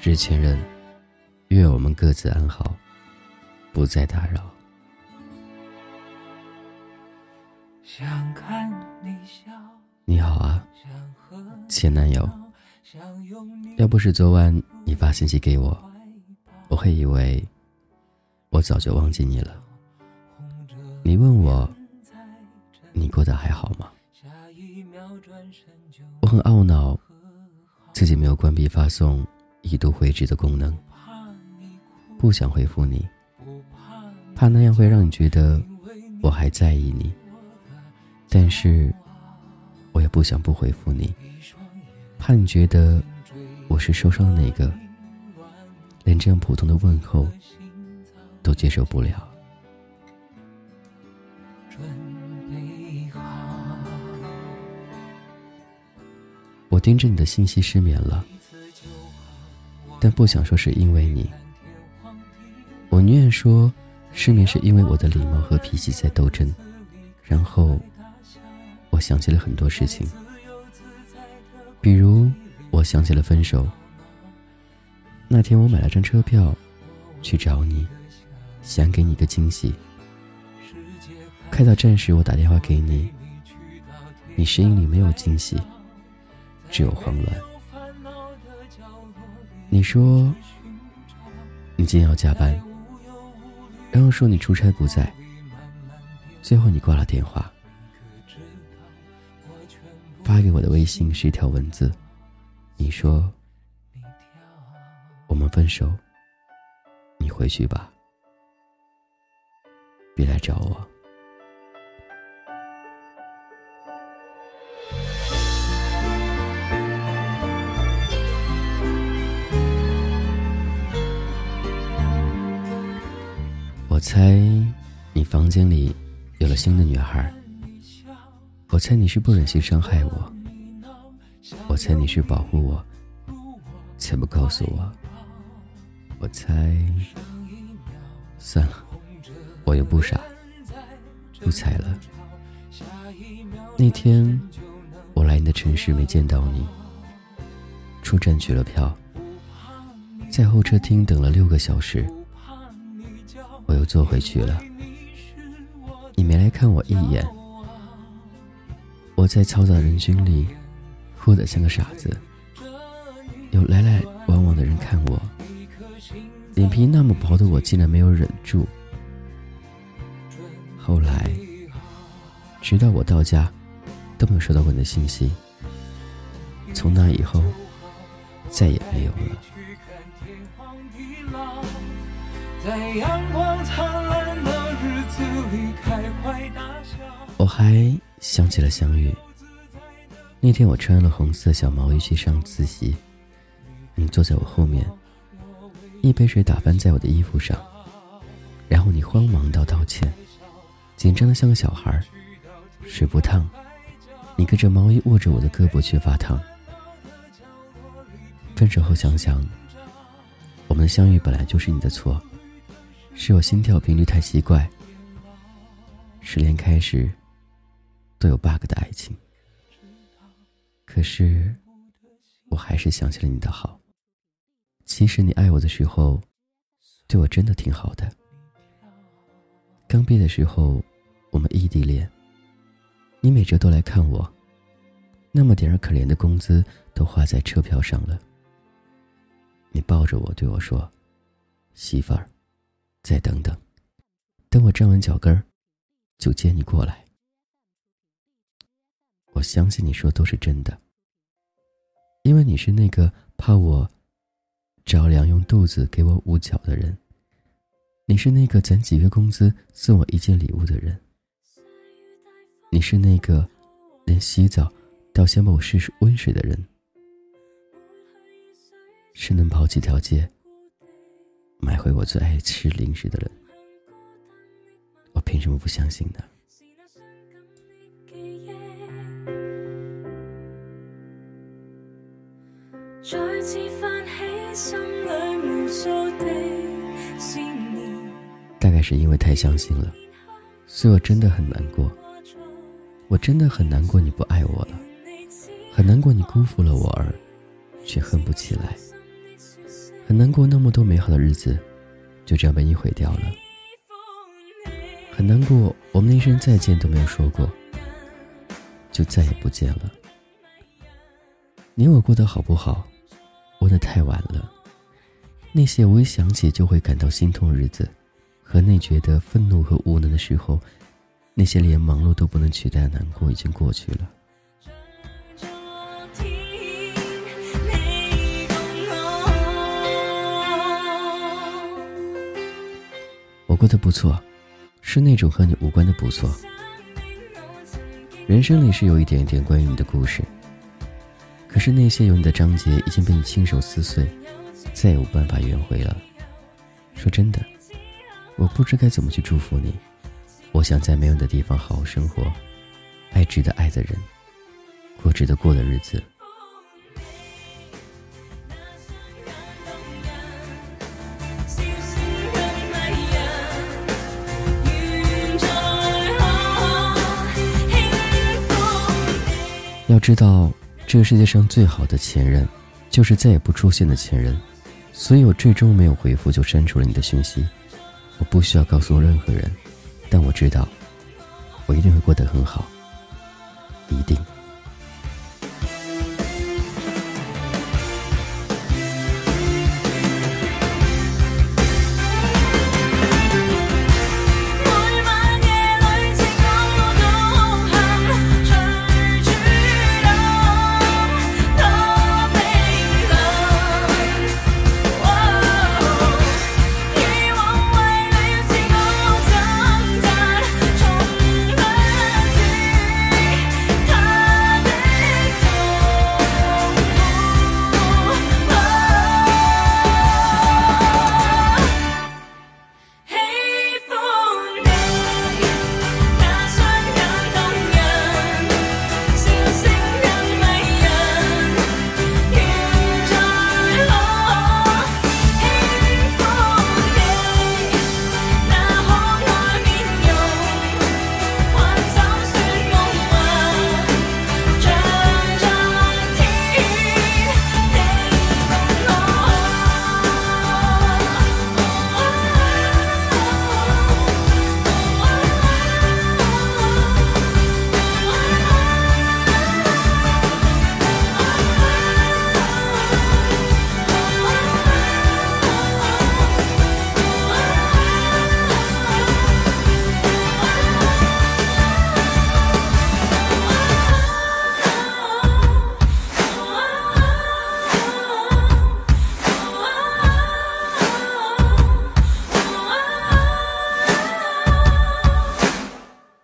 致前任，愿我们各自安好，不再打扰。想看你笑你好啊，前男友。要不是昨晚你发信息给我，我会以为我早就忘记你了。你问我，你过得还好吗？我很懊恼，自己没有关闭发送已读回执的功能，不想回复你，怕那样会让你觉得我还在意你。但是，我也不想不回复你，怕你觉得我是受伤的那个，连这样普通的问候都接受不了。我盯着你的信息失眠了，但不想说是因为你。我宁愿说失眠是因为我的礼貌和脾气在斗争，然后我想起了很多事情，比如我想起了分手。那天我买了张车票去找你，想给你个惊喜。开到站时，我打电话给你，你声音里没有惊喜。只有慌乱。你说你今天要加班，然后说你出差不在，最后你挂了电话。发给我的微信是一条文字，你说我们分手，你回去吧，别来找我。猜你房间里有了新的女孩。我猜你是不忍心伤害我。我猜你是保护我，才不告诉我。我猜，算了，我又不傻，不猜了。那天我来你的城市没见到你，出站取了票，在候车厅等了六个小时。我又坐回去了，你没来看我一眼。我在嘈杂人群里，哭得像个傻子。有来来往往的人看我，脸皮那么薄的我竟然没有忍住。后来，直到我到家，都没有收到过你的信息。从那以后，再也没有了。在阳光灿烂的日子里开怀大笑。我还想起了相遇。那天我穿了红色小毛衣去上自习，你坐在我后面，一杯水打翻在我的衣服上，然后你慌忙道道歉，紧张的像个小孩。水不烫，你隔着毛衣握着我的胳膊却发烫。分手后想想，我们的相遇本来就是你的错。是我心跳频率太奇怪。失恋开始都有 bug 的爱情，可是我还是想起了你的好。其实你爱我的时候，对我真的挺好的。刚毕业的时候，我们异地恋，你每周都来看我，那么点儿可怜的工资都花在车票上了。你抱着我对我说：“媳妇儿。”再等等，等我站稳脚跟儿，就接你过来。我相信你说都是真的，因为你是那个怕我着凉用肚子给我捂脚的人，你是那个攒几个月工资送我一件礼物的人，你是那个连洗澡都要先帮我试试温水的人，是能跑几条街。买回我最爱吃零食的人，我凭什么不相信呢？大概是因为太相信了，所以我真的很难过。我真的很难过，你不爱我了，很难过你辜负了我而却恨不起来。很难过，那么多美好的日子就这样被你毁掉了。很难过，我们连一声再见都没有说过，就再也不见了。你我过得好不好？问的太晚了。那些我一想起就会感到心痛的日子，和那觉得愤怒和无能的时候，那些连忙碌都不能取代的难过，已经过去了。过得不错，是那种和你无关的不错。人生里是有一点点关于你的故事。可是那些有你的章节已经被你亲手撕碎，再也无办法圆回了。说真的，我不知该怎么去祝福你。我想在没有你的地方好好生活，爱值得爱的人，过值得过的日子。要知道。这个世界上最好的前任，就是再也不出现的前任，所以我最终没有回复就删除了你的讯息。我不需要告诉任何人，但我知道，我一定会过得很好，一定。